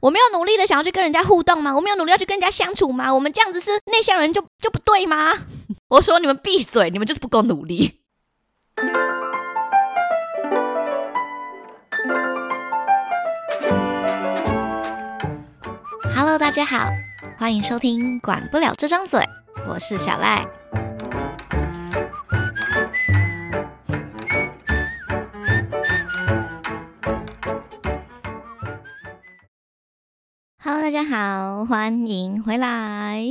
我没有努力的想要去跟人家互动吗？我没有努力要去跟人家相处吗？我们这样子是内向人就就不对吗？我说你们闭嘴，你们就是不够努力。Hello，大家好，欢迎收听《管不了这张嘴》，我是小赖。Hello，大家好，欢迎回来。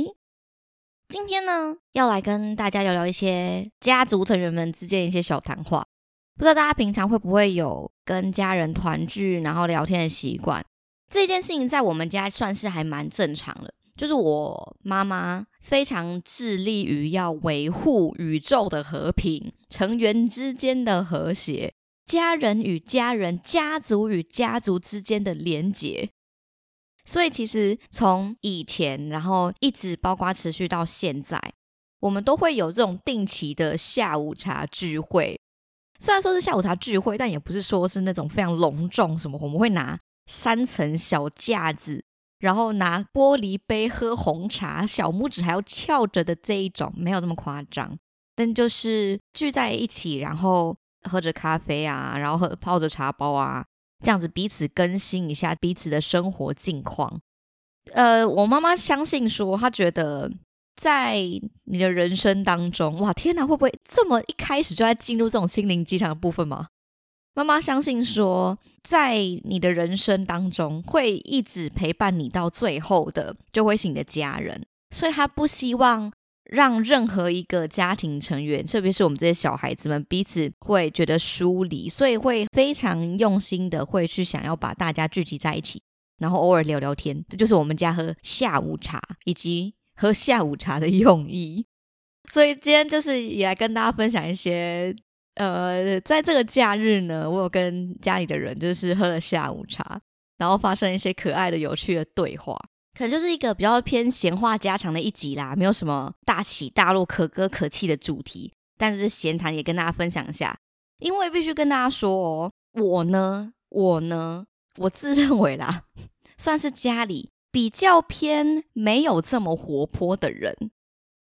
今天呢，要来跟大家聊聊一些家族成员们之间一些小谈话。不知道大家平常会不会有跟家人团聚然后聊天的习惯？这件事情在我们家算是还蛮正常的。就是我妈妈非常致力于要维护宇宙的和平、成员之间的和谐、家人与家人、家族与家族之间的连结。所以其实从以前，然后一直包括持续到现在，我们都会有这种定期的下午茶聚会。虽然说是下午茶聚会，但也不是说是那种非常隆重什么。我们会拿三层小架子，然后拿玻璃杯喝红茶，小拇指还要翘着的这一种，没有这么夸张。但就是聚在一起，然后喝着咖啡啊，然后喝泡着茶包啊。这样子彼此更新一下彼此的生活近况。呃，我妈妈相信说，她觉得在你的人生当中，哇，天哪，会不会这么一开始就在进入这种心灵鸡汤的部分吗？妈妈相信说，在你的人生当中，会一直陪伴你到最后的，就会是你的家人，所以她不希望。让任何一个家庭成员，特别是我们这些小孩子们，彼此会觉得疏离，所以会非常用心的会去想要把大家聚集在一起，然后偶尔聊聊天。这就是我们家喝下午茶以及喝下午茶的用意。所以今天就是也来跟大家分享一些，呃，在这个假日呢，我有跟家里的人就是喝了下午茶，然后发生一些可爱的、有趣的对话。可能就是一个比较偏闲话家常的一集啦，没有什么大起大落、可歌可泣的主题，但是闲谈也跟大家分享一下。因为必须跟大家说哦，我呢，我呢，我自认为啦，算是家里比较偏没有这么活泼的人。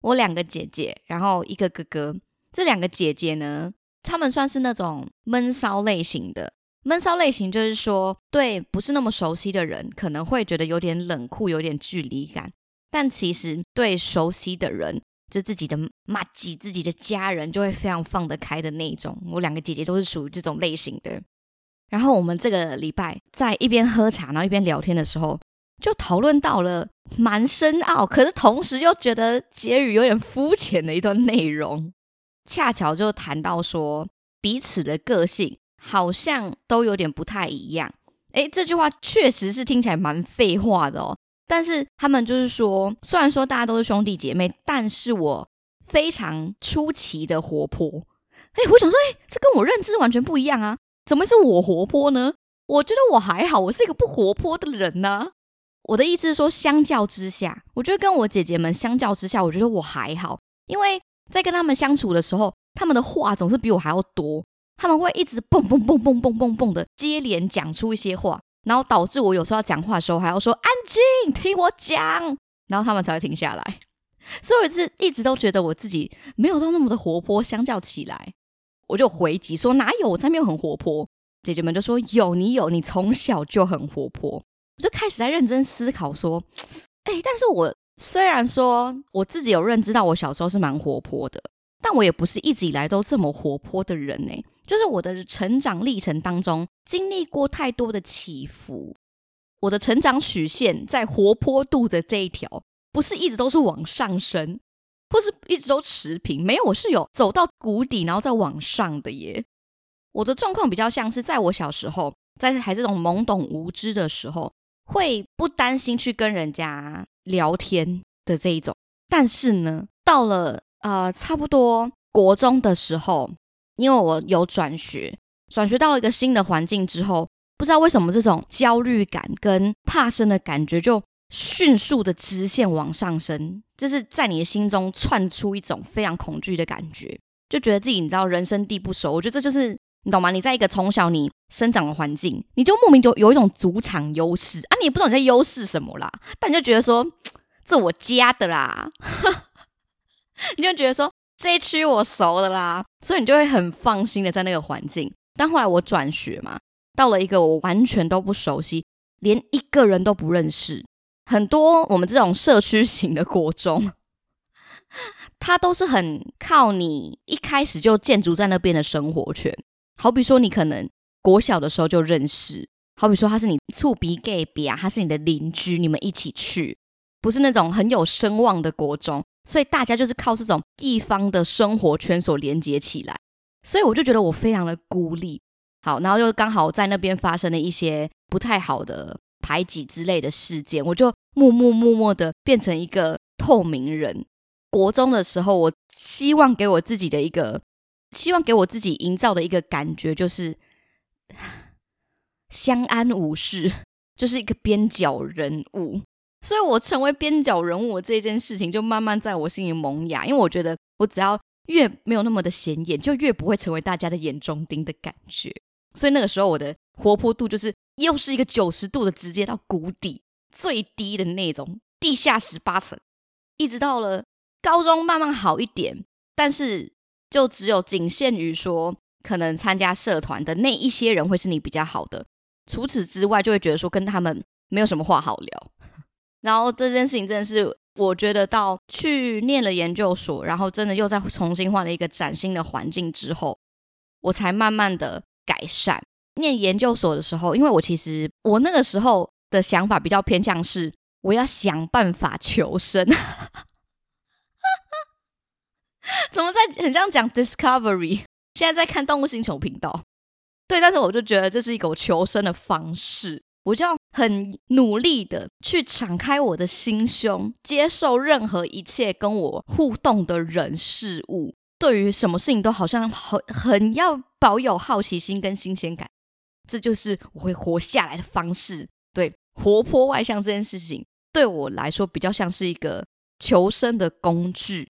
我两个姐姐，然后一个哥哥，这两个姐姐呢，她们算是那种闷骚类型的。闷骚类型就是说，对不是那么熟悉的人，可能会觉得有点冷酷，有点距离感。但其实对熟悉的人，就自己的妈吉、自己的家人，就会非常放得开的那种。我两个姐姐都是属于这种类型的。然后我们这个礼拜在一边喝茶，然后一边聊天的时候，就讨论到了蛮深奥，可是同时又觉得结语有点肤浅的一段内容。恰巧就谈到说彼此的个性。好像都有点不太一样，诶，这句话确实是听起来蛮废话的哦。但是他们就是说，虽然说大家都是兄弟姐妹，但是我非常出奇的活泼。诶，我想说，诶，这跟我认知完全不一样啊！怎么是我活泼呢？我觉得我还好，我是一个不活泼的人呢。我的意思是说，相较之下，我觉得跟我姐姐们相较之下，我觉得我还好，因为在跟他们相处的时候，他们的话总是比我还要多。他们会一直蹦蹦蹦蹦蹦蹦蹦的接连讲出一些话，然后导致我有时候要讲话的时候还要说安静，听我讲，然后他们才会停下来。所以我是一直都觉得我自己没有到那么的活泼，相较起来，我就回击说哪有，我才没有很活泼。姐姐们就说有，你有，你从小就很活泼。我就开始在认真思考说，哎，但是我虽然说我自己有认知到我小时候是蛮活泼的，但我也不是一直以来都这么活泼的人呢。就是我的成长历程当中经历过太多的起伏，我的成长曲线在活泼度的这一条，不是一直都是往上升，或是一直都持平，没有，我是有走到谷底，然后再往上的耶。我的状况比较像是在我小时候，在还这种懵懂无知的时候，会不担心去跟人家聊天的这一种，但是呢，到了呃差不多国中的时候。因为我有转学，转学到了一个新的环境之后，不知道为什么这种焦虑感跟怕生的感觉就迅速的直线往上升，就是在你的心中窜出一种非常恐惧的感觉，就觉得自己你知道人生地不熟。我觉得这就是你懂吗？你在一个从小你生长的环境，你就莫名就有一种主场优势啊！你也不知道你在优势什么啦，但你就觉得说 这我家的啦，你就觉得说这一区我熟的啦，所以你就会很放心的在那个环境。但后来我转学嘛，到了一个我完全都不熟悉，连一个人都不认识，很多我们这种社区型的国中，它都是很靠你一开始就建筑在那边的生活圈。好比说，你可能国小的时候就认识，好比说他是你厝鼻 gay 啊，他是你的邻居，你们一起去，不是那种很有声望的国中，所以大家就是靠这种地方的生活圈所连接起来。所以我就觉得我非常的孤立，好，然后又刚好在那边发生了一些不太好的排挤之类的事件，我就默默默默的变成一个透明人。国中的时候，我希望给我自己的一个，希望给我自己营造的一个感觉就是 相安无事，就是一个边角人物。所以我成为边角人物这件事情，就慢慢在我心里萌芽，因为我觉得我只要。越没有那么的显眼，就越不会成为大家的眼中钉的感觉。所以那个时候我的活泼度就是又是一个九十度的直接到谷底最低的那种地下十八层，一直到了高中慢慢好一点，但是就只有仅限于说可能参加社团的那一些人会是你比较好的，除此之外就会觉得说跟他们没有什么话好聊。然后这件事情真的是。我觉得到去念了研究所，然后真的又再重新换了一个崭新的环境之后，我才慢慢的改善。念研究所的时候，因为我其实我那个时候的想法比较偏向是，我要想办法求生。怎么在很像讲 Discovery？现在在看动物星球频道，对，但是我就觉得这是一个求生的方式。我就要很努力的去敞开我的心胸，接受任何一切跟我互动的人事物。对于什么事情都好像很很要保有好奇心跟新鲜感，这就是我会活下来的方式。对，活泼外向这件事情对我来说比较像是一个求生的工具，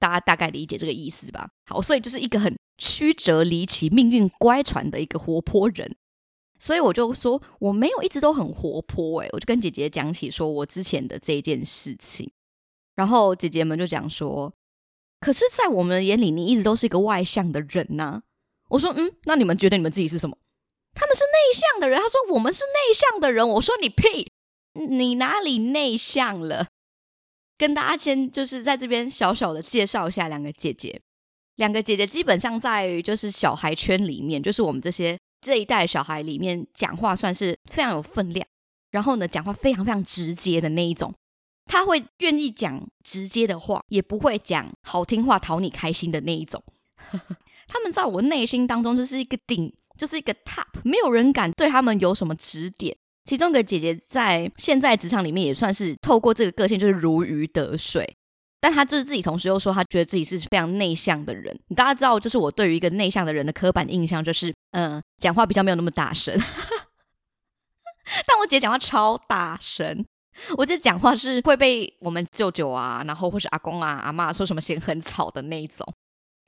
大家大概理解这个意思吧？好，所以就是一个很曲折离奇、命运乖舛的一个活泼人。所以我就说我没有一直都很活泼诶，我就跟姐姐讲起说我之前的这一件事情，然后姐姐们就讲说，可是，在我们眼里，你一直都是一个外向的人呐。我说，嗯，那你们觉得你们自己是什么？他们是内向的人。他说我们是内向的人。我说你屁，你哪里内向了？跟大家先就是在这边小小的介绍一下两个姐姐，两个姐姐基本上在于就是小孩圈里面，就是我们这些。这一代小孩里面讲话算是非常有分量，然后呢，讲话非常非常直接的那一种，他会愿意讲直接的话，也不会讲好听话讨你开心的那一种。他们在我内心当中就是一个顶，就是一个 top，没有人敢对他们有什么指点。其中一个姐姐在现在职场里面也算是透过这个个性，就是如鱼得水。但他就是自己，同时又说他觉得自己是非常内向的人。大家知道，就是我对于一个内向的人的刻板印象，就是嗯，讲话比较没有那么大声。但我姐讲话超大声，我姐讲话是会被我们舅舅啊，然后或是阿公啊、阿妈说什么嫌很吵的那一种。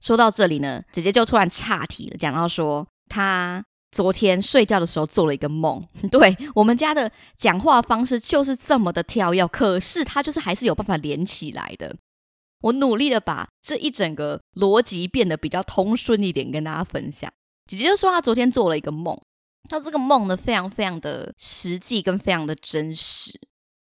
说到这里呢，姐姐就突然岔题了，讲到说她昨天睡觉的时候做了一个梦。对我们家的讲话方式就是这么的跳跃，可是它就是还是有办法连起来的。我努力的把这一整个逻辑变得比较通顺一点，跟大家分享。姐姐就说她昨天做了一个梦，她这个梦呢非常非常的实际跟非常的真实。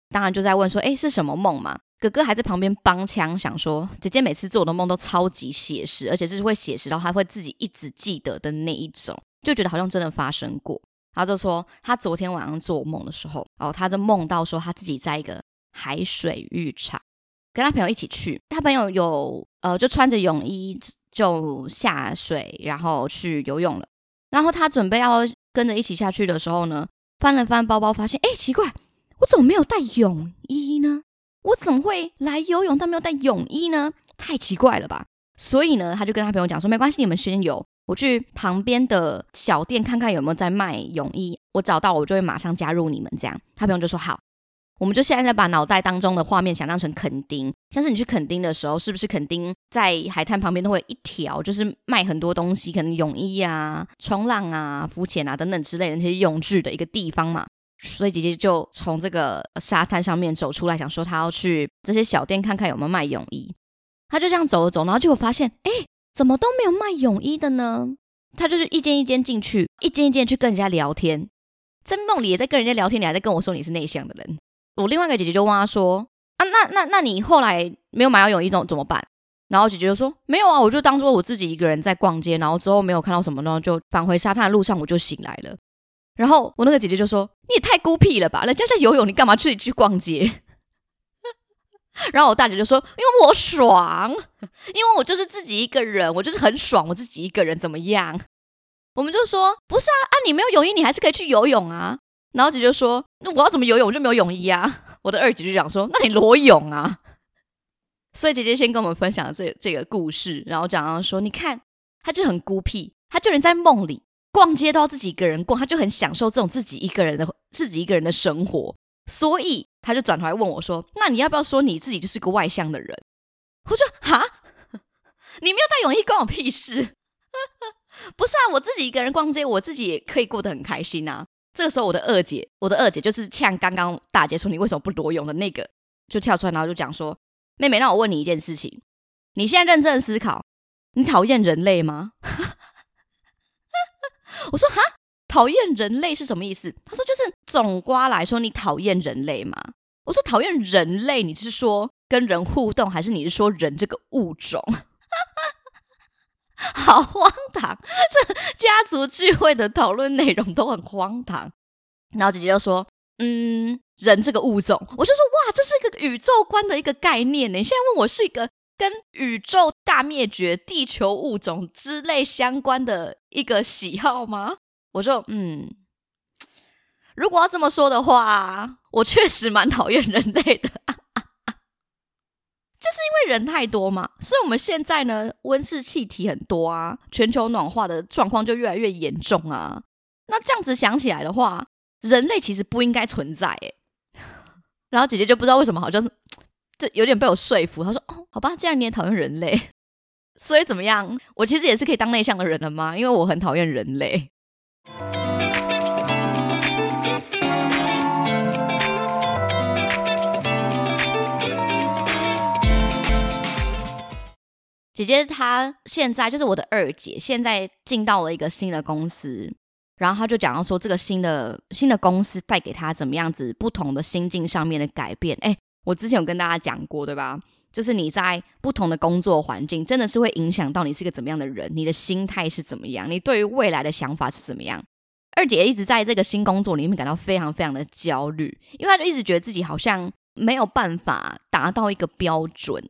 当然就在问说，哎，是什么梦嘛？哥哥还在旁边帮腔，想说姐姐每次做的梦都超级写实，而且是会写实到他会自己一直记得的那一种，就觉得好像真的发生过。他就说他昨天晚上做梦的时候，哦，他就梦到说他自己在一个海水浴场。跟他朋友一起去，他朋友有呃，就穿着泳衣就下水，然后去游泳了。然后他准备要跟着一起下去的时候呢，翻了翻包包，发现哎，奇怪，我怎么没有带泳衣呢？我怎么会来游泳但没有带泳衣呢？太奇怪了吧！所以呢，他就跟他朋友讲说，没关系，你们先游，我去旁边的小店看看有没有在卖泳衣，我找到我就会马上加入你们。这样，他朋友就说好。我们就现在在把脑袋当中的画面想象成垦丁，像是你去垦丁的时候，是不是垦丁在海滩旁边都会一条，就是卖很多东西，可能泳衣啊、冲浪啊、浮潜啊等等之类的那些用具的一个地方嘛？所以姐姐就从这个沙滩上面走出来，想说她要去这些小店看看有没有卖泳衣。她就这样走了走，然后结果发现，哎，怎么都没有卖泳衣的呢？她就是一间一间进去，一间一间去跟人家聊天，在梦里也在跟人家聊天，你还在跟我说你是内向的人。我另外一个姐姐就问她说，啊，那那那你后来没有买到泳衣怎怎么办？然后姐姐就说，没有啊，我就当做我自己一个人在逛街，然后之后没有看到什么呢，就返回沙滩的路上我就醒来了。然后我那个姐姐就说：“你也太孤僻了吧！人家在游泳，你干嘛自己去逛街？”然后我大姐就说：“因为我爽，因为我就是自己一个人，我就是很爽，我自己一个人怎么样？”我们就说：“不是啊，啊，你没有泳衣，你还是可以去游泳啊。”然后姐姐说：“那我要怎么游泳？我就没有泳衣啊。”我的二姐就讲说：“那你裸泳啊。”所以姐姐先跟我们分享了这这个故事，然后讲到说：“你看，他就很孤僻，他就连在梦里。”逛街都要自己一个人逛，他就很享受这种自己一个人的自己一个人的生活，所以他就转头来问我说：“那你要不要说你自己就是个外向的人？”我说：“哈，你没有带泳衣关我屁事？不是啊，我自己一个人逛街，我自己也可以过得很开心啊。”这个时候，我的二姐，我的二姐就是像刚刚大姐说你为什么不裸泳的那个，就跳出来，然后就讲说：“妹妹，那我问你一件事情，你现在认真思考，你讨厌人类吗？” 我说哈，讨厌人类是什么意思？他说就是总瓜来说，你讨厌人类吗？我说讨厌人类，你是说跟人互动，还是你是说人这个物种？好荒唐！这家族聚会的讨论内容都很荒唐。然后姐姐就说：“嗯，人这个物种。”我就说：“哇，这是一个宇宙观的一个概念呢。你现在问我是一个。”跟宇宙大灭绝、地球物种之类相关的一个喜好吗？我说，嗯，如果要这么说的话，我确实蛮讨厌人类的，就是因为人太多嘛。所以我们现在呢，温室气体很多啊，全球暖化的状况就越来越严重啊。那这样子想起来的话，人类其实不应该存在。哎，然后姐姐就不知道为什么，好像是。这有点被我说服。她说：“哦，好吧，既然你也讨厌人类，所以怎么样？我其实也是可以当内向的人了吗？因为我很讨厌人类。”姐姐她现在就是我的二姐，现在进到了一个新的公司，然后她就讲到说，这个新的新的公司带给她怎么样子不同的心境上面的改变，哎。我之前有跟大家讲过，对吧？就是你在不同的工作环境，真的是会影响到你是个怎么样的人，你的心态是怎么样，你对于未来的想法是怎么样。二姐一直在这个新工作里面感到非常非常的焦虑，因为她就一直觉得自己好像没有办法达到一个标准。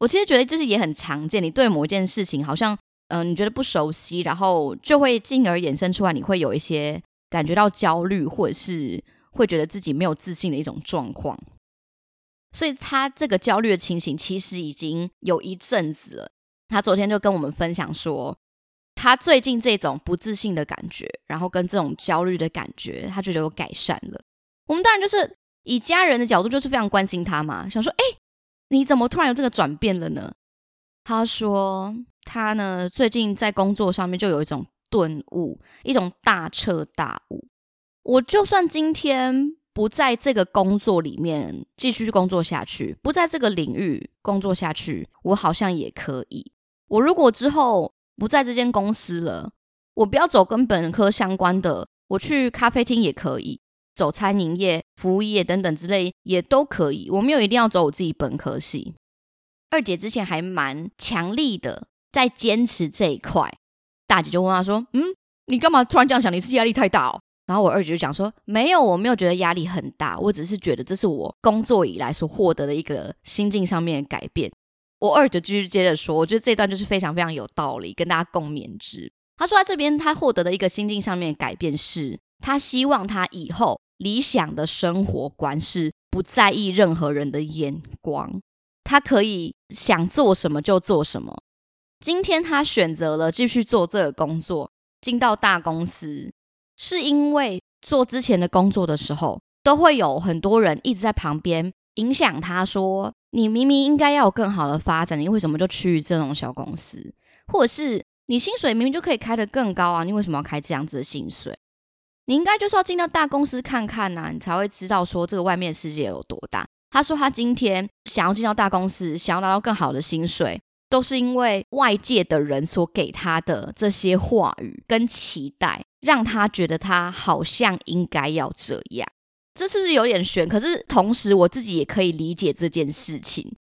我其实觉得就是也很常见，你对某一件事情好像嗯你觉得不熟悉，然后就会进而衍生出来，你会有一些感觉到焦虑，或者是会觉得自己没有自信的一种状况。所以他这个焦虑的情形其实已经有一阵子了。他昨天就跟我们分享说，他最近这种不自信的感觉，然后跟这种焦虑的感觉，他觉得有改善了。我们当然就是以家人的角度，就是非常关心他嘛，想说，哎，你怎么突然有这个转变了呢？他说他呢最近在工作上面就有一种顿悟，一种大彻大悟。我就算今天。不在这个工作里面继续工作下去，不在这个领域工作下去，我好像也可以。我如果之后不在这间公司了，我不要走跟本科相关的，我去咖啡厅也可以，走餐饮业、服务业等等之类也都可以。我没有一定要走我自己本科系。二姐之前还蛮强力的在坚持这一块，大姐就问她说：“嗯，你干嘛突然这样想？你是压力太大哦？”然后我二姐就讲说，没有，我没有觉得压力很大，我只是觉得这是我工作以来所获得的一个心境上面的改变。我二姐继续接着说，我觉得这段就是非常非常有道理，跟大家共勉之。他说他这边他获得的一个心境上面改变是，他希望他以后理想的生活观是不在意任何人的眼光，他可以想做什么就做什么。今天他选择了继续做这个工作，进到大公司。是因为做之前的工作的时候，都会有很多人一直在旁边影响他，说你明明应该要有更好的发展，你为什么就去这种小公司？或者是你薪水明明就可以开得更高啊，你为什么要开这样子的薪水？你应该就是要进到大公司看看呐，你才会知道说这个外面世界有多大。他说他今天想要进到大公司，想要拿到更好的薪水，都是因为外界的人所给他的这些话语跟期待，让他觉得他好像应该要这样。这是不是有点悬？可是同时我自己也可以理解这件事情，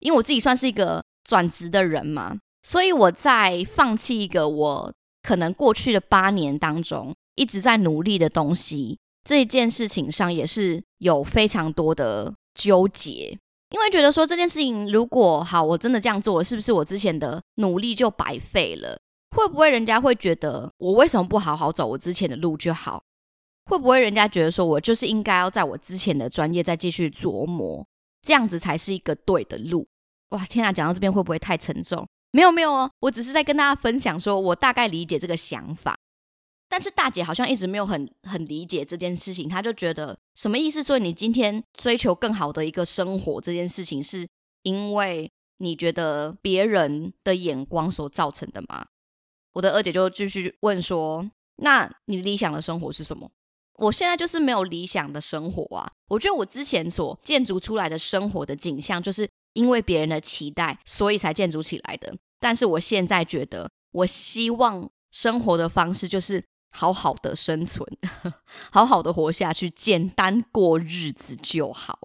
因为我自己算是一个转职的人嘛，所以我在放弃一个我可能过去的八年当中。一直在努力的东西，这件事情上也是有非常多的纠结，因为觉得说这件事情如果好，我真的这样做了，是不是我之前的努力就白费了？会不会人家会觉得我为什么不好好走我之前的路就好？会不会人家觉得说我就是应该要在我之前的专业再继续琢磨，这样子才是一个对的路？哇，天啊，讲到这边会不会太沉重？没有没有哦，我只是在跟大家分享说我大概理解这个想法。但是大姐好像一直没有很很理解这件事情，她就觉得什么意思？所以你今天追求更好的一个生活这件事情，是因为你觉得别人的眼光所造成的吗？我的二姐就继续问说：“那你理想的生活是什么？”我现在就是没有理想的生活啊！我觉得我之前所建筑出来的生活的景象，就是因为别人的期待，所以才建筑起来的。但是我现在觉得，我希望生活的方式就是。好好的生存，好好的活下去，简单过日子就好。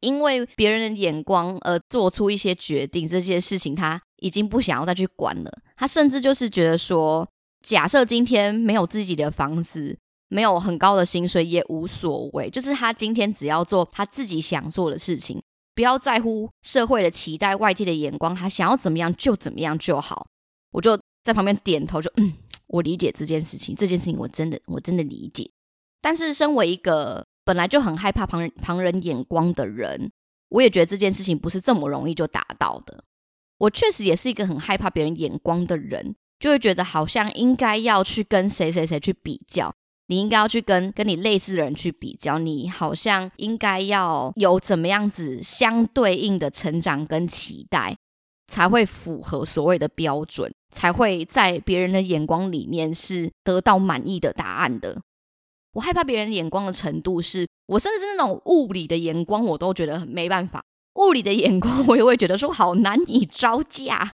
因为别人的眼光而做出一些决定，这些事情他已经不想要再去管了。他甚至就是觉得说，假设今天没有自己的房子，没有很高的薪水也无所谓，就是他今天只要做他自己想做的事情，不要在乎社会的期待、外界的眼光，他想要怎么样就怎么样就好。我就在旁边点头，就嗯。我理解这件事情，这件事情我真的我真的理解。但是，身为一个本来就很害怕旁人旁人眼光的人，我也觉得这件事情不是这么容易就达到的。我确实也是一个很害怕别人眼光的人，就会觉得好像应该要去跟谁谁谁去比较，你应该要去跟跟你类似的人去比较，你好像应该要有怎么样子相对应的成长跟期待。才会符合所谓的标准，才会在别人的眼光里面是得到满意的答案的。我害怕别人眼光的程度，是我甚至是那种物理的眼光，我都觉得没办法。物理的眼光，我也会觉得说好难以招架。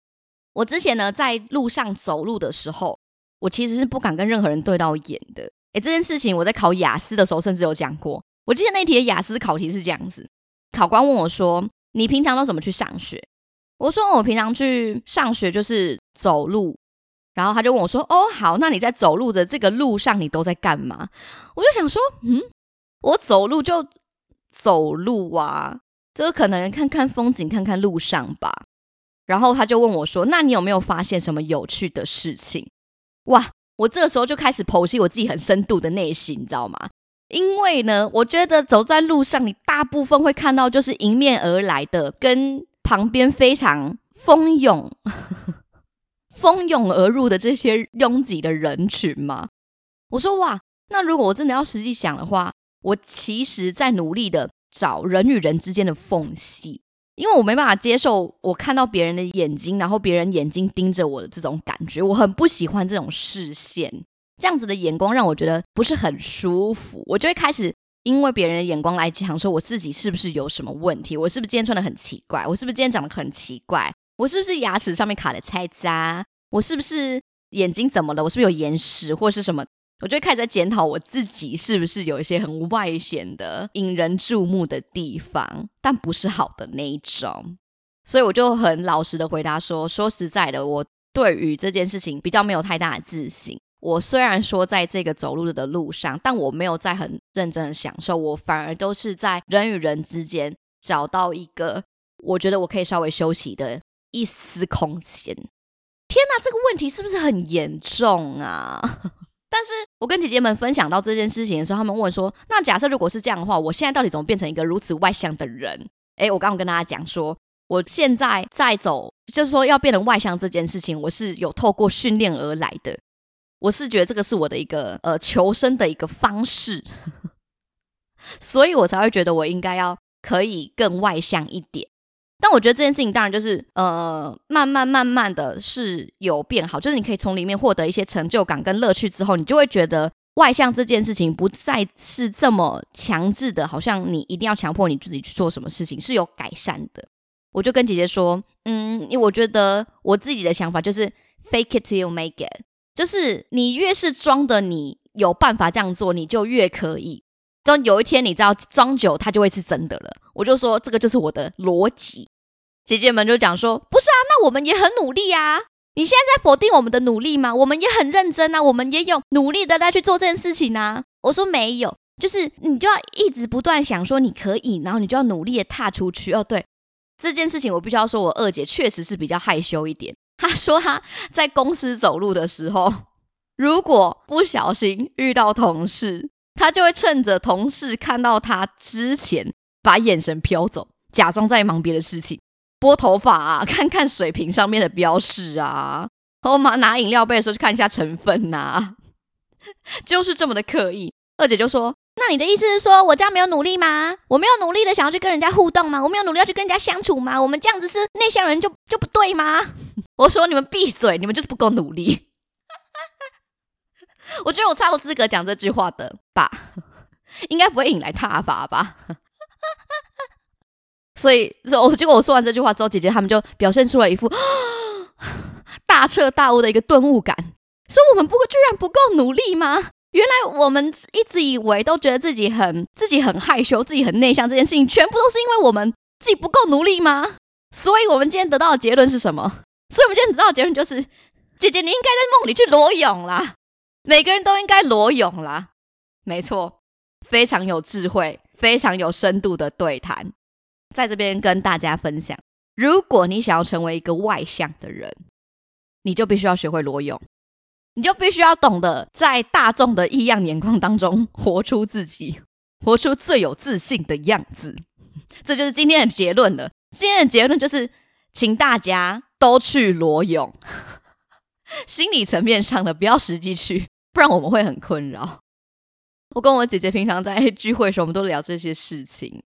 我之前呢，在路上走路的时候，我其实是不敢跟任何人对到眼的。诶，这件事情我在考雅思的时候，甚至有讲过。我记得那题的雅思考题是这样子：考官问我说：“你平常都怎么去上学？”我说我平常去上学就是走路，然后他就问我说：“哦，好，那你在走路的这个路上你都在干嘛？”我就想说：“嗯，我走路就走路啊，就可能看看风景，看看路上吧。”然后他就问我说：“那你有没有发现什么有趣的事情？”哇，我这个时候就开始剖析我自己很深度的内心，你知道吗？因为呢，我觉得走在路上，你大部分会看到就是迎面而来的跟。旁边非常蜂拥、蜂拥而入的这些拥挤的人群吗？我说哇，那如果我真的要实际想的话，我其实在努力的找人与人之间的缝隙，因为我没办法接受我看到别人的眼睛，然后别人眼睛盯着我的这种感觉，我很不喜欢这种视线，这样子的眼光让我觉得不是很舒服，我就会开始。因为别人的眼光来讲，说我自己是不是有什么问题？我是不是今天穿的很奇怪？我是不是今天长得很奇怪？我是不是牙齿上面卡了菜渣？我是不是眼睛怎么了？我是不是有眼屎或是什么？我就开始在检讨我自己是不是有一些很外显的、引人注目的地方，但不是好的那一种。所以我就很老实的回答说：说实在的，我对于这件事情比较没有太大的自信。我虽然说在这个走路的路上，但我没有在很认真的享受，我反而都是在人与人之间找到一个我觉得我可以稍微休息的一丝空间。天哪，这个问题是不是很严重啊？但是我跟姐姐们分享到这件事情的时候，他们问说：“那假设如果是这样的话，我现在到底怎么变成一个如此外向的人？”诶，我刚刚跟大家讲说，我现在在走，就是说要变得外向这件事情，我是有透过训练而来的。我是觉得这个是我的一个呃求生的一个方式，所以我才会觉得我应该要可以更外向一点。但我觉得这件事情当然就是呃，慢慢慢慢的是有变好，就是你可以从里面获得一些成就感跟乐趣之后，你就会觉得外向这件事情不再是这么强制的，好像你一定要强迫你自己去做什么事情是有改善的。我就跟姐姐说，嗯，因为我觉得我自己的想法就是 fake it till you make it，就是你越是装的你有办法这样做，你就越可以。等有一天你知道装久，它就会是真的了。我就说这个就是我的逻辑。姐姐们就讲说：“不是啊，那我们也很努力啊！你现在在否定我们的努力吗？我们也很认真啊，我们也有努力的在去做这件事情啊。”我说：“没有，就是你就要一直不断想说你可以，然后你就要努力的踏出去。”哦，对，这件事情我必须要说，我二姐确实是比较害羞一点。他说他在公司走路的时候，如果不小心遇到同事，他就会趁着同事看到他之前，把眼神飘走，假装在忙别的事情。拨头发啊，看看水瓶上面的标识啊，后嘛拿饮料杯的时候去看一下成分呐，就是这么的刻意。二姐就说：“那你的意思是说我这样没有努力吗？我没有努力的想要去跟人家互动吗？我没有努力要去跟人家相处吗？我们这样子是内向人就就不对吗？”我说：“你们闭嘴，你们就是不够努力。”我觉得我超有资格讲这句话的吧，应该不会引来挞伐吧。所以，我结果我说完这句话之后，姐姐他们就表现出了一副 大彻大悟的一个顿悟感，说我们不过居然不够努力吗？原来我们一直以为都觉得自己很自己很害羞，自己很内向，这件事情全部都是因为我们自己不够努力吗？所以，我们今天得到的结论是什么？所以我们今天得到的结论就是，姐姐你应该在梦里去裸泳啦，每个人都应该裸泳啦。没错，非常有智慧、非常有深度的对谈。在这边跟大家分享，如果你想要成为一个外向的人，你就必须要学会裸泳，你就必须要懂得在大众的异样眼光当中活出自己，活出最有自信的样子。这就是今天的结论了。今天的结论就是，请大家都去裸泳，心理层面上的不要实际去，不然我们会很困扰。我跟我姐姐平常在聚会的时候，我们都聊这些事情。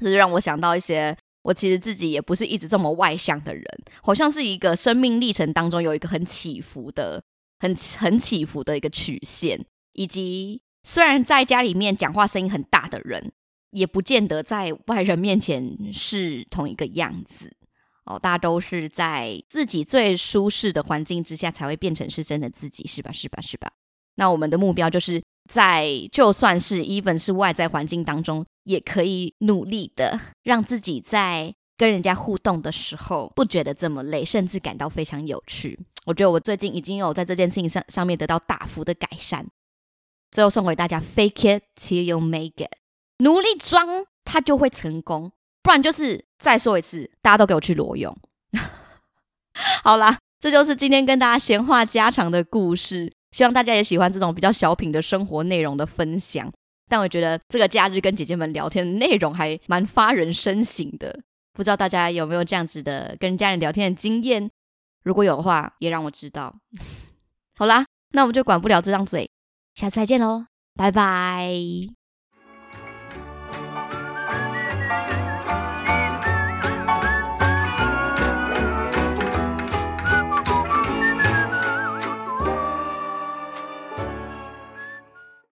这就让我想到一些，我其实自己也不是一直这么外向的人，好像是一个生命历程当中有一个很起伏的、很很起伏的一个曲线，以及虽然在家里面讲话声音很大的人，也不见得在外人面前是同一个样子哦。大家都是在自己最舒适的环境之下，才会变成是真的自己，是吧？是吧？是吧？那我们的目标就是在就算是 even 是外在环境当中。也可以努力的让自己在跟人家互动的时候不觉得这么累，甚至感到非常有趣。我觉得我最近已经有在这件事情上上面得到大幅的改善。最后送给大家：Fake it till you make it，努力装，它就会成功。不然就是再说一次，大家都给我去裸泳。好啦，这就是今天跟大家闲话家常的故事。希望大家也喜欢这种比较小品的生活内容的分享。但我觉得这个假日跟姐姐们聊天的内容还蛮发人深省的，不知道大家有没有这样子的跟家人聊天的经验？如果有的话，也让我知道。好啦，那我们就管不了这张嘴，下次再见喽，拜拜。